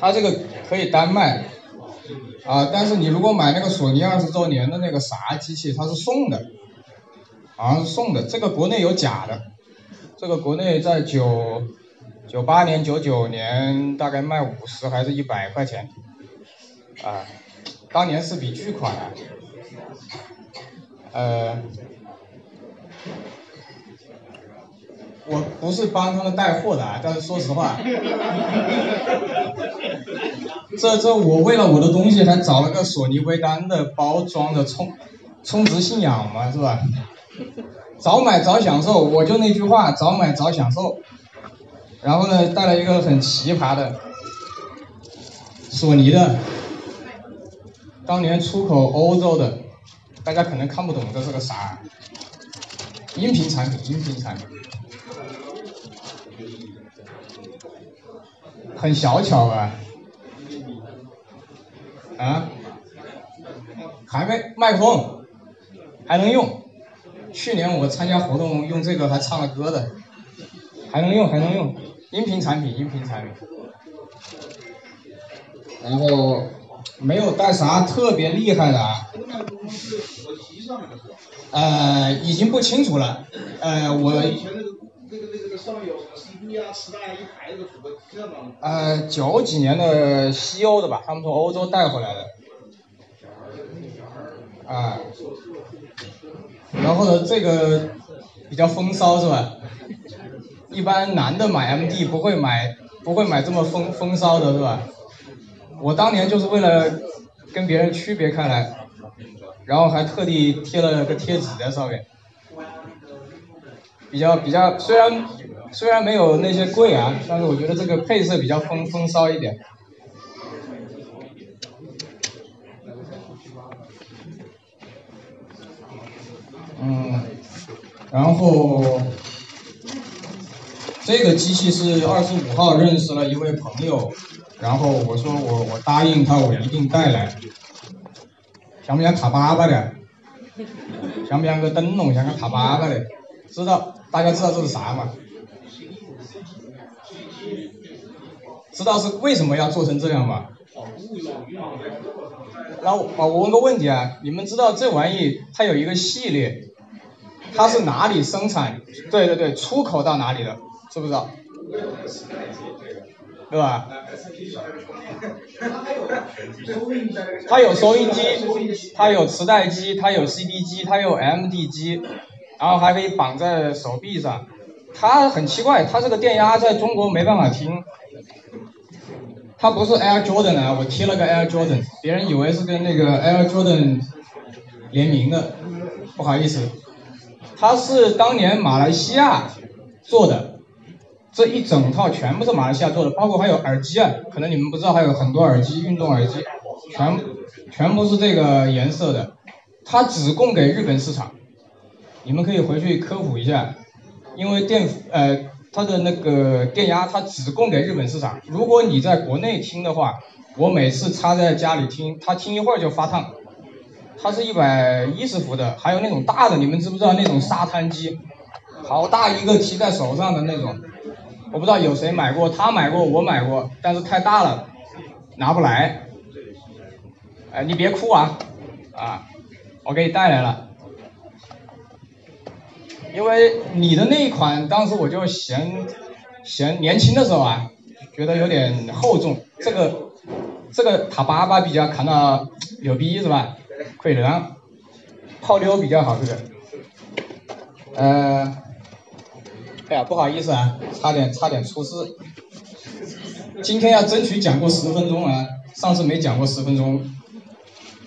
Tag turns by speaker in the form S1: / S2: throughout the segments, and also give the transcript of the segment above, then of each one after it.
S1: 它这个可以单卖，啊，但是你如果买那个索尼二十周年的那个啥机器，它是送的，好像是送的。这个国内有假的，这个国内在九九八年、九九年大概卖五十还是一百块钱，啊，当年是笔巨款啊，呃。我不是帮他们带货的，啊但是说实话，这这我为了我的东西还找了个索尼微单的包装的充充值信仰嘛，是吧？早买早享受，我就那句话，早买早享受。然后呢，带了一个很奇葩的索尼的，当年出口欧洲的，大家可能看不懂这是个啥，音频产品，音频产品。很小巧啊？啊？还没麦克风，还能用。去年我参加活动用这个还唱了歌的，还能用还能用。音频产品音频产品。然后没有带啥特别厉害的。啊。呃，已经不清楚了。呃，我。上面有什么 CD 啊、磁带一排的组合这吗？呃，九几年的西欧的吧，他们从欧洲带回来的。啊。然后呢，这个比较风骚是吧？一般男的买 MD 不会买，不会买这么风风骚的是吧？我当年就是为了跟别人区别开来，然后还特地贴了个贴纸在上面。比较比较，虽然虽然没有那些贵啊，但是我觉得这个配色比较风风骚一点。嗯，然后这个机器是二十五号认识了一位朋友，然后我说我我答应他我一定带来，像不像塔粑粑的？像不像个灯笼？像个塔粑粑的？知道？大家知道这是啥吗？知道是为什么要做成这样吗？然后我问个问题啊，你们知道这玩意它有一个系列，它是哪里生产？对对对，出口到哪里的？知不知道？对吧？它有收音机，它有磁带机，它有 CD 机，它有 MD 机。然后还可以绑在手臂上，它很奇怪，它这个电压在中国没办法听，它不是 Air Jordan 啊，我贴了个 Air Jordan，别人以为是跟那个 Air Jordan 联名的，不好意思，它是当年马来西亚做的，这一整套全部是马来西亚做的，包括还有耳机啊，可能你们不知道，还有很多耳机，运动耳机，全全部是这个颜色的，它只供给日本市场。你们可以回去科普一下，因为电呃它的那个电压它只供给日本市场，如果你在国内听的话，我每次插在家里听，它听一会儿就发烫。它是一百一十伏的，还有那种大的，你们知不知道那种沙滩机，好大一个提在手上的那种，我不知道有谁买过，他买过，我买过，但是太大了，拿不来。哎，你别哭啊，啊，我给你带来了。因为你的那一款，当时我就嫌嫌年轻的时候啊，觉得有点厚重。这个这个塔巴巴比较看到牛逼是吧？可以泡妞比较好这个。呃，哎呀，不好意思啊，差点差点出事。今天要争取讲过十分钟啊，上次没讲过十分钟。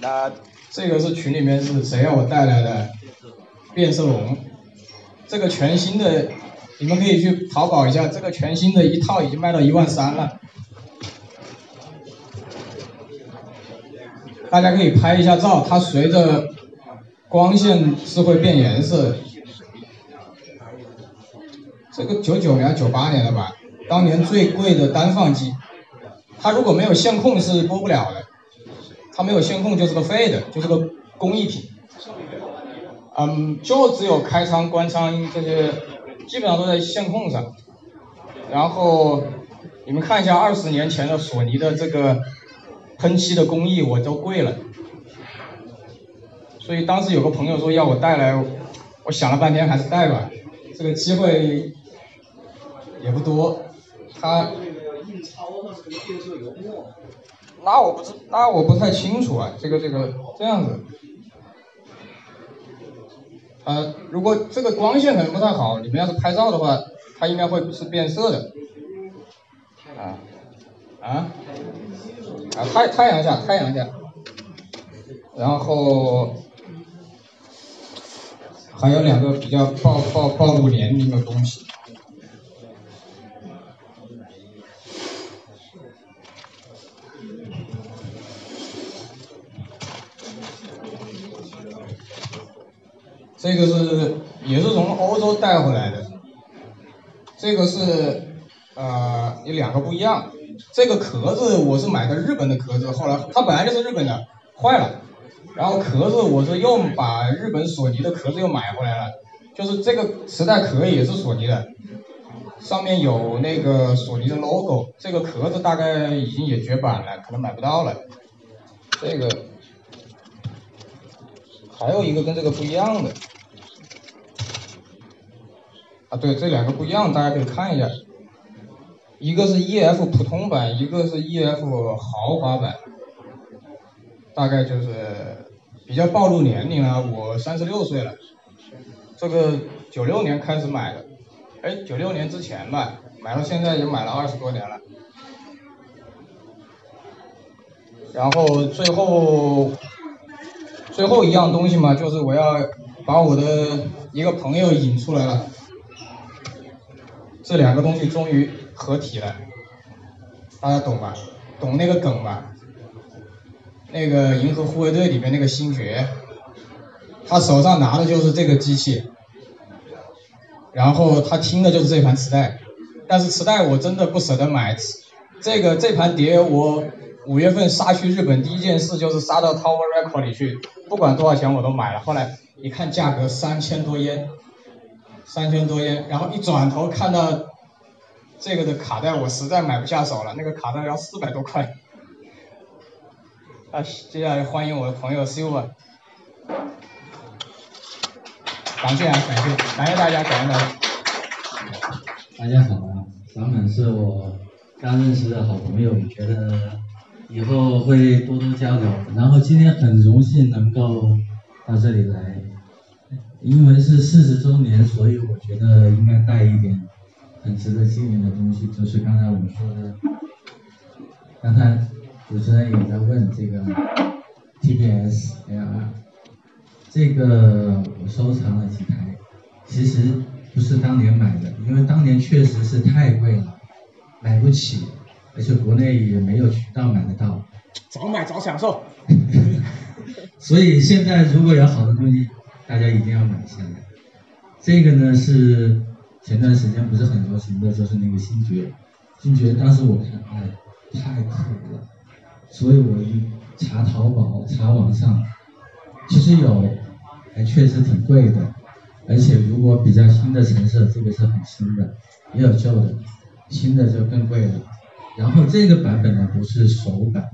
S1: 那这个是群里面是谁让我带来的？变色龙。这个全新的，你们可以去淘宝一下，这个全新的一套已经卖到一万三了。大家可以拍一下照，它随着光线是会变颜色。这个九九年、九八年的吧，当年最贵的单放机，它如果没有线控是播不了的，它没有线控就是个废的，就是个工艺品。嗯，就只有开仓、关仓这些，基本上都在线控上。然后你们看一下二十年前的索尼的这个喷漆的工艺，我都跪了。所以当时有个朋友说要我带来，我想了半天还是带吧，这个机会也不多。他那我不知，那我不太清楚啊，这个这个这样子。呃，如果这个光线可能不太好，你们要是拍照的话，它应该会是变色的。啊啊啊！太太阳下，太阳下，然后还有两个比较暴暴暴露年龄的东西。这个是也是从欧洲带回来的，这个是呃有两个不一样，这个壳子我是买的日本的壳子，后来它本来就是日本的，坏了，然后壳子我是又把日本索尼的壳子又买回来了，就是这个磁带壳也是索尼的，上面有那个索尼的 logo，这个壳子大概已经也绝版了，可能买不到了，这个还有一个跟这个不一样的。啊，对，这两个不一样，大家可以看一下，一个是 EF 普通版，一个是 EF 豪华版，大概就是比较暴露年龄了。我三十六岁了，这个九六年开始买的，哎，九六年之前吧，买到现在也买了二十多年了。然后最后最后一样东西嘛，就是我要把我的一个朋友引出来了。这两个东西终于合体了，大家懂吧？懂那个梗吧？那个《银河护卫队》里面那个星爵，他手上拿的就是这个机器，然后他听的就是这盘磁带，但是磁带我真的不舍得买，这个这盘碟我五月份杀去日本第一件事就是杀到 Tower Record 里去，不管多少钱我都买了，后来一看价格三千多烟。三千多烟，然后一转头看到这个的卡带，我实在买不下手了。那个卡带要四百多块。啊，接下来欢迎我的朋友 Silver，感谢啊，感谢，感谢大家，感谢大家。
S2: 大家好啊，咱们是我刚认识的好朋友，觉得以后会多多交流。然后今天很荣幸能够到这里来。因为是四十周年，所以我觉得应该带一点很值得纪念的东西，就是刚才我们说的，刚才主持人也在问这个 T P S L R，这个我收藏了几台，其实不是当年买的，因为当年确实是太贵了，买不起，而且国内也没有渠道买得到。
S1: 早买早享受。
S2: 所以现在如果有好的东西。大家一定要买下来。这个呢是前段时间不是很流行的，就是那个星爵。星爵当时我看，哎，太酷了。所以我一查淘宝、查网上，其实有，还确实挺贵的。而且如果比较新的成色，这个是很新的，也有旧的，新的就更贵了。然后这个版本呢不是首版，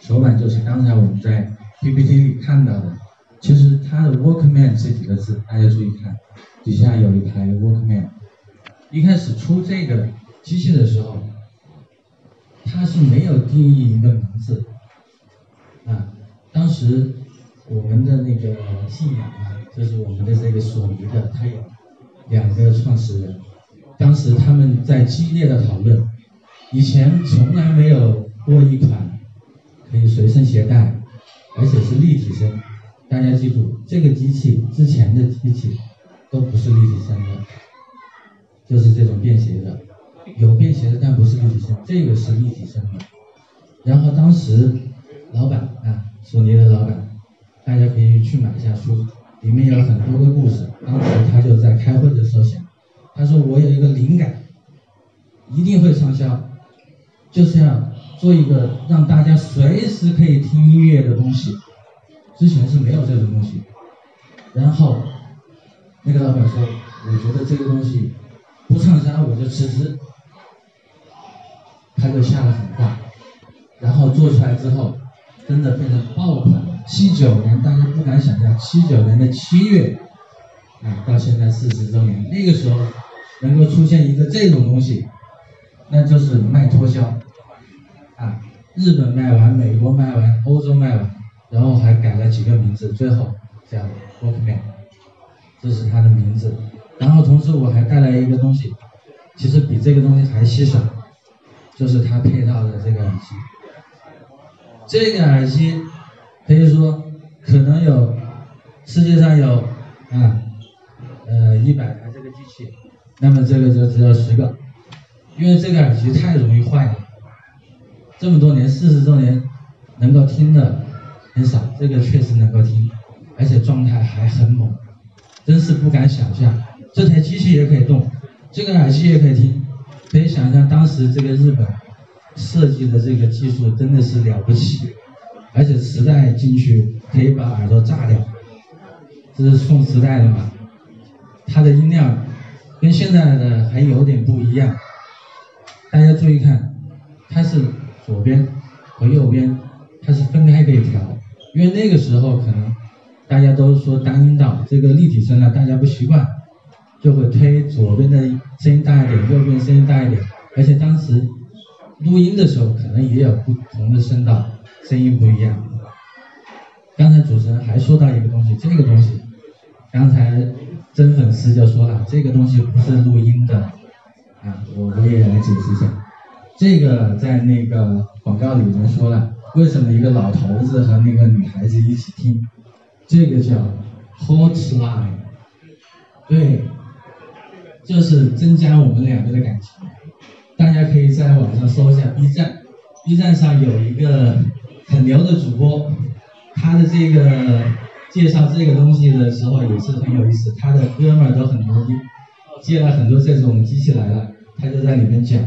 S2: 首版就是刚才我们在 PPT 里看到的。其实它的 Walkman 这几个字，大家注意看，底下有一排 Walkman。一开始出这个机器的时候，它是没有定义一个名字，啊，当时我们的那个信仰啊，就是我们的这个索尼的，它有两个创始人，当时他们在激烈的讨论，以前从来没有过一款可以随身携带，而且是立体声。大家记住，这个机器之前的机器都不是立体声的，就是这种便携的，有便携的，但不是立体声，这个是立体声的。然后当时老板啊，索尼的老板，大家可以去买一下书，里面有很多个故事。当时他就在开会的时候想，他说我有一个灵感，一定会畅销，就是要做一个让大家随时可以听音乐的东西。之前是没有这种东西，然后那个老板说：“我觉得这个东西不畅销，我就辞职。”他就下了狠话，然后做出来之后，真的变成爆款。七九年大家不敢想象，七九年的七月，啊，到现在四十周年，那个时候能够出现一个这种东西，那就是卖脱销，啊，日本卖完，美国卖完，欧洲卖完，然后还改了几个名字，最后叫 Walkman，这是它的名字。然后同时我还带来一个东西，其实比这个东西还稀少，就是它配套的这个耳机，这个耳机。可以说，可能有世界上有啊，呃一百台这个机器，那么这个就只有十个，因为这个耳机太容易坏了。这么多年，四十周年，能够听的很少，这个确实能够听，而且状态还很猛，真是不敢想象。这台机器也可以动，这个耳机也可以听，可以想象当时这个日本设计的这个技术真的是了不起。而且磁带进去可以把耳朵炸掉，这是送磁带的嘛？它的音量跟现在的还有点不一样，大家注意看，它是左边和右边它是分开可以调，因为那个时候可能大家都说单音道这个立体声呢，大家不习惯，就会推左边的声音大一点，右边声音大一点，而且当时录音的时候可能也有不同的声道。声音不一样。刚才主持人还说到一个东西，这个东西，刚才真粉丝就说了，这个东西不是录音的，啊，我我也来解释一下。这个在那个广告里面说了，为什么一个老头子和那个女孩子一起听？这个叫 hotline，对，就是增加我们两个的感情。大家可以在网上搜一下 B 站，B 站上有一个。很牛的主播，他的这个介绍这个东西的时候也是很有意思，他的哥们都很牛逼，借了很多这种机器来了，他就在里面讲，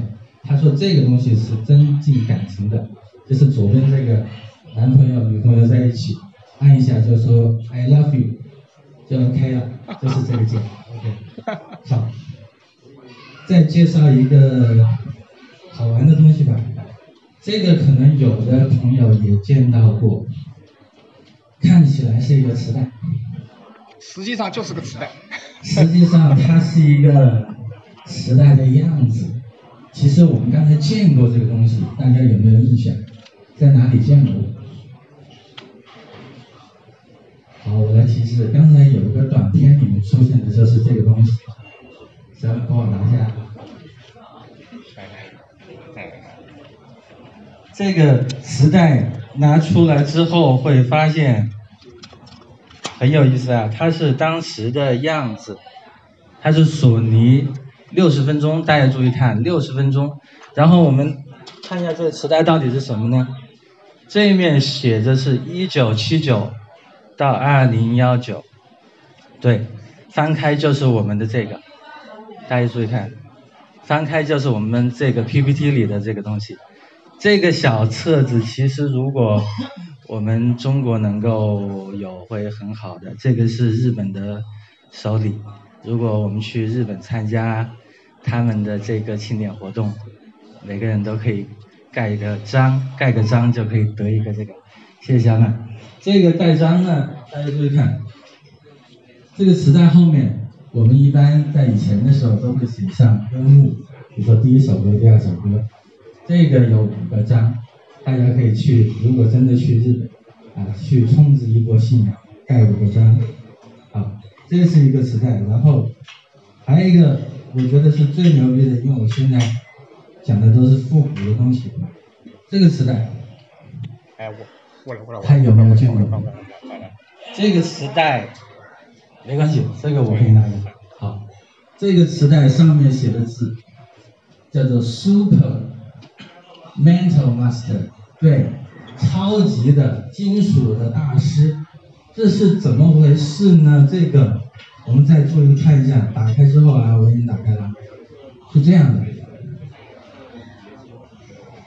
S2: 他说这个东西是增进感情的，就是左边这个男朋友女朋友在一起，按一下就说 I love you，就 OK 了，就是这个键，OK，好，再介绍一个好玩的东西吧。这个可能有的朋友也见到过，看起来是一个磁带，
S1: 实际上就是个磁带。
S2: 实际上它是一个磁带的样子。其实我们刚才见过这个东西，大家有没有印象？在哪里见过？好，我来提示，刚才有一个短片里面出现的就是这个东西，行，帮我拿下。这个磁带拿出来之后会发现很有意思啊，它是当时的样子，它是索尼六十分钟，大家注意看六十分钟，然后我们看一下这个磁带到底是什么呢？这一面写着是一九七九到二零幺九，对，翻开就是我们的这个，大家注意看，翻开就是我们这个 PPT 里的这个东西。这个小册子其实，如果我们中国能够有，会很好的。这个是日本的手礼，如果我们去日本参加他们的这个庆典活动，每个人都可以盖一个章，盖个章就可以得一个这个。谢谢小满。这个盖章呢，大家注意看，这个磁带后面，我们一般在以前的时候都会写上歌目，比如说第一首歌、第二首歌。这个有五个章，大家可以去。如果真的去日本，啊，去充值一波信仰，盖五个章。好，这是一个磁带，然后还有一个，我觉得是最牛逼的，因为我现在讲的都是复古的东西。这个时代，
S1: 哎，我过来过来，
S2: 看有没有见过？这个时代没关系，这个我可以拿一下。好，这个时代上面写的字叫做 Super。Mental Master，对，超级的金属的大师，这是怎么回事呢？这个我们再做一个看一下，打开之后啊，我已经打开了，是这样的。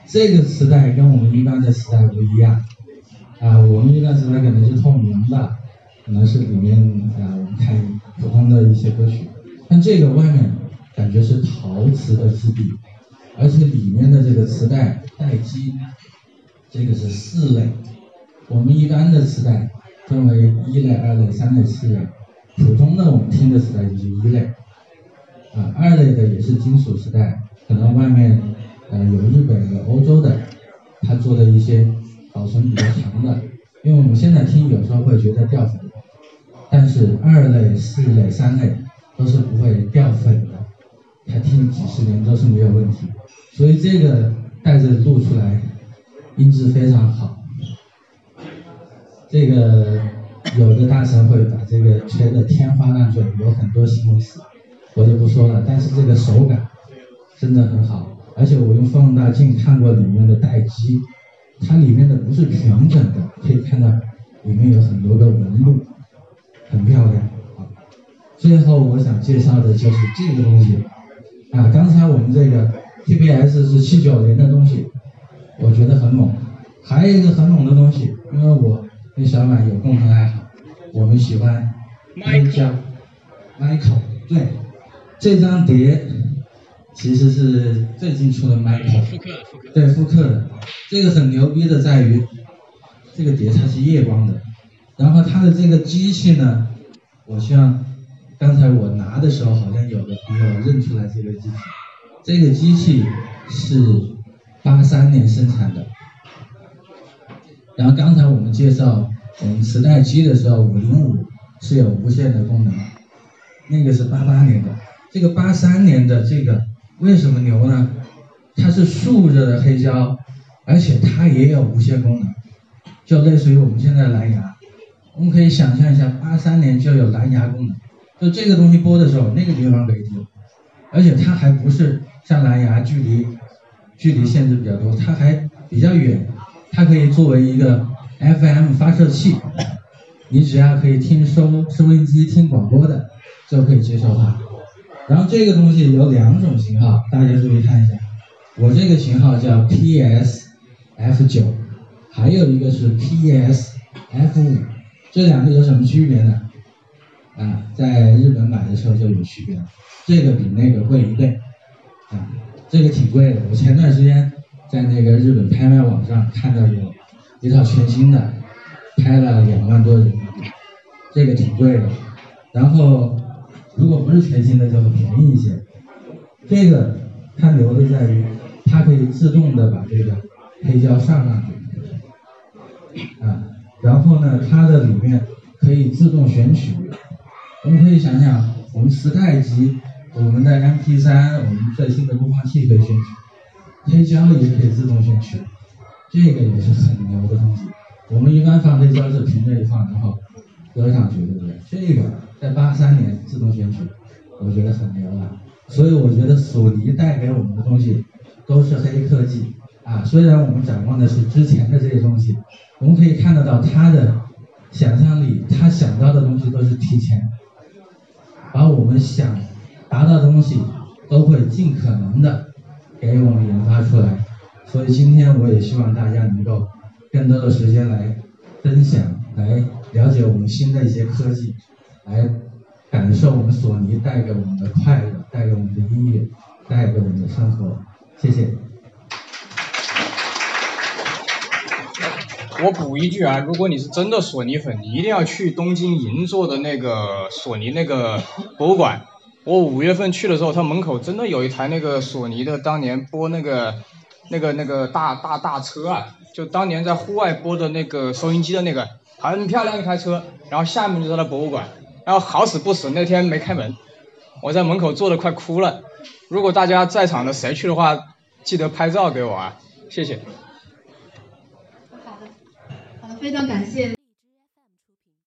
S2: 这个磁带跟我们一般的磁带不一样，啊，我们一般磁带可能是透明的，可能是里面啊我们看普通的一些歌曲，但这个外面感觉是陶瓷的质地。而且里面的这个磁带待机，这个是四类。我们一般的磁带分为一类、二类、三类、四类，普通的我们听的磁带就是一类。啊，二类的也是金属磁带，可能外面呃有日本有欧洲的，他做的一些保存比较长的，因为我们现在听有时候会觉得掉粉，但是二类、四类、三类都是不会掉粉的，它听几十年都是没有问题，所以这个带着录出来，音质非常好。这个有的大神会把这个吹得天花乱坠，有很多形容词。我就不说了，但是这个手感真的很好，而且我用放大镜看过里面的待机，它里面的不是平整的，可以看到里面有很多的纹路，很漂亮啊。最后我想介绍的就是这个东西啊，刚才我们这个 TBS 是七九零的东西，我觉得很猛。还有一个很猛的东西，因为我跟小满有共同爱好，我们喜欢 Michael，Michael 对。这张碟其实是最近出的 Michael，
S1: 复刻复刻，
S2: 对复刻的。这个很牛逼的在于，这个碟它是夜光的，然后它的这个机器呢，我像刚才我拿的时候好像有的朋友认出来这个机器，这个机器是八三年生产的。然后刚才我们介绍我们磁带机的时候，五零五是有无线的功能，那个是八八年的。这个八三年的这个为什么牛呢？它是竖着的黑胶，而且它也有无线功能，就类似于我们现在蓝牙。我们可以想象一下，八三年就有蓝牙功能，就这个东西播的时候，那个地方可以听，而且它还不是像蓝牙距离距离限制比较多，它还比较远，它可以作为一个 FM 发射器，你只要可以听收收音机听广播的，就可以接受它。然后这个东西有两种型号，大家注意看一下。我这个型号叫 PS F 九，还有一个是 PS F 五，这两个有什么区别呢？啊，在日本买的时候就有区别了，这个比那个贵一倍，啊，这个挺贵的。我前段时间在那个日本拍卖网上看到有一套全新的，拍了两万多人民币，这个挺贵的。然后。如果不是全新的就会便宜一些，这个它牛的在于它可以自动的把这个黑胶上上去，啊，然后呢它的里面可以自动选取，我们可以想想我们磁带机、我们的 MP3、我们最新的播放器可以选取，黑胶也可以自动选取，这个也是很牛的东西。我们一般放黑胶是平着一放，然后搁上去，对不对？这个。在八三年自动选取，我觉得很牛了。所以我觉得索尼带给我们的东西都是黑科技啊。虽然我们展望的是之前的这些东西，我们可以看得到他的想象力，他想到的东西都是提前，把我们想达到的东西都会尽可能的给我们研发出来。所以今天我也希望大家能够更多的时间来分享，来了解我们新的一些科技。来感受我们索尼带给我们的快乐，带给我们的音乐，带给我们的生活。谢谢。
S1: 我补一句啊，如果你是真的索尼粉，你一定要去东京银座的那个索尼那个博物馆。我五月份去的时候，它门口真的有一台那个索尼的当年播那个那个那个大大大车啊，就当年在户外播的那个收音机的那个，很漂亮一台车。然后下面就是它的博物馆。然后好死不死那天没开门，我在门口坐的快哭了。如果大家在场的谁去的话，记得拍照给我啊，谢谢。
S3: 好的，好的，非常感谢。